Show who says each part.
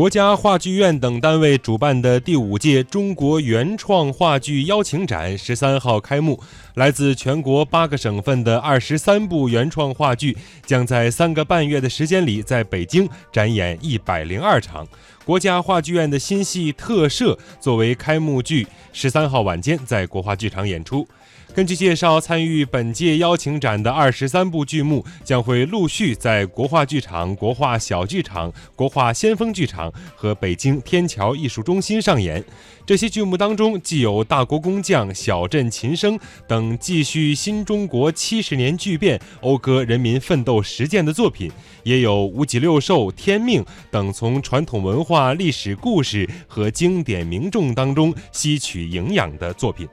Speaker 1: 国家话剧院等单位主办的第五届中国原创话剧邀请展十三号开幕。来自全国八个省份的二十三部原创话剧，将在三个半月的时间里，在北京展演一百零二场。国家话剧院的新戏《特摄》作为开幕剧，十三号晚间在国话剧场演出。根据介绍，参与本届邀请展的二十三部剧目将会陆续在国画剧场、国画小剧场、国画先锋剧场和北京天桥艺术中心上演。这些剧目当中，既有《大国工匠》《小镇琴声》等继续新中国七十年巨变、讴歌人民奋斗实践的作品，也有《五脊六兽》《天命》等从传统文化、历史故事和经典名著当中吸取营养的作品。